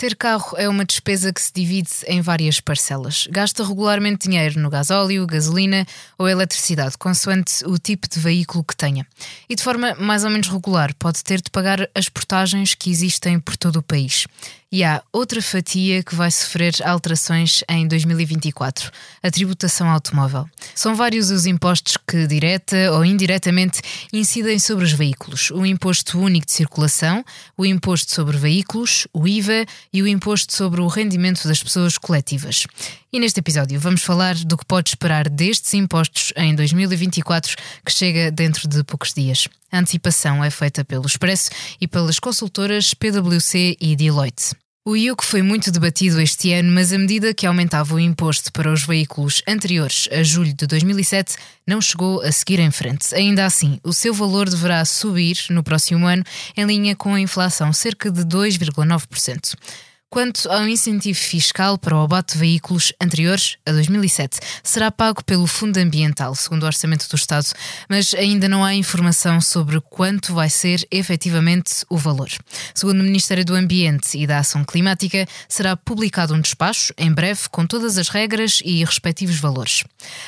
Ter carro é uma despesa que se divide em várias parcelas. Gasta regularmente dinheiro no gasóleo, gasolina ou eletricidade, consoante o tipo de veículo que tenha. E de forma mais ou menos regular, pode ter de pagar as portagens que existem por todo o país. E há outra fatia que vai sofrer alterações em 2024, a tributação automóvel. São vários os impostos que, direta ou indiretamente, incidem sobre os veículos: o Imposto Único de Circulação, o Imposto sobre Veículos, o IVA e o Imposto sobre o Rendimento das Pessoas Coletivas. E neste episódio vamos falar do que pode esperar destes impostos em 2024, que chega dentro de poucos dias. A antecipação é feita pelo Expresso e pelas consultoras PwC e Deloitte. O IUC foi muito debatido este ano, mas a medida que aumentava o imposto para os veículos anteriores a julho de 2007 não chegou a seguir em frente. Ainda assim, o seu valor deverá subir no próximo ano, em linha com a inflação, cerca de 2,9%. Quanto ao incentivo fiscal para o abate de veículos anteriores a 2007, será pago pelo Fundo Ambiental, segundo o Orçamento do Estado, mas ainda não há informação sobre quanto vai ser efetivamente o valor. Segundo o Ministério do Ambiente e da Ação Climática, será publicado um despacho em breve com todas as regras e respectivos valores.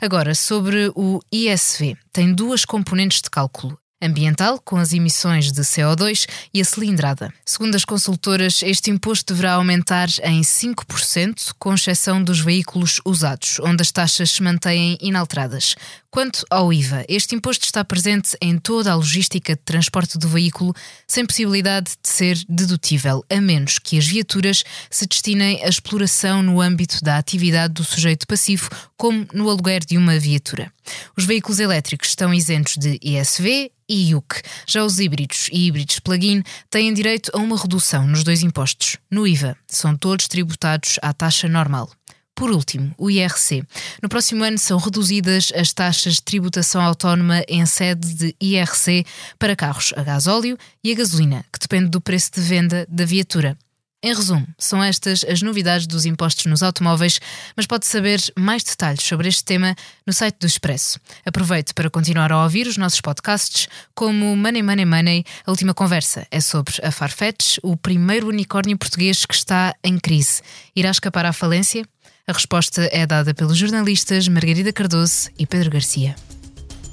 Agora, sobre o ISV, tem duas componentes de cálculo ambiental, com as emissões de CO2 e a cilindrada. Segundo as consultoras, este imposto deverá aumentar em 5%, com exceção dos veículos usados, onde as taxas se mantêm inalteradas. Quanto ao IVA, este imposto está presente em toda a logística de transporte do veículo, sem possibilidade de ser dedutível, a menos que as viaturas se destinem à exploração no âmbito da atividade do sujeito passivo, como no aluguer de uma viatura. Os veículos elétricos estão isentos de ISV e IUC. Já os híbridos e híbridos plug-in têm direito a uma redução nos dois impostos. No IVA, são todos tributados à taxa normal. Por último, o IRC. No próximo ano são reduzidas as taxas de tributação autónoma em sede de IRC para carros a gasóleo e a gasolina, que depende do preço de venda da viatura. Em resumo, são estas as novidades dos impostos nos automóveis, mas pode saber mais detalhes sobre este tema no site do Expresso. Aproveite para continuar a ouvir os nossos podcasts, como Money Money Money. A última conversa é sobre a Farfetch, o primeiro unicórnio português que está em crise. Irá escapar à falência? A resposta é dada pelos jornalistas Margarida Cardoso e Pedro Garcia.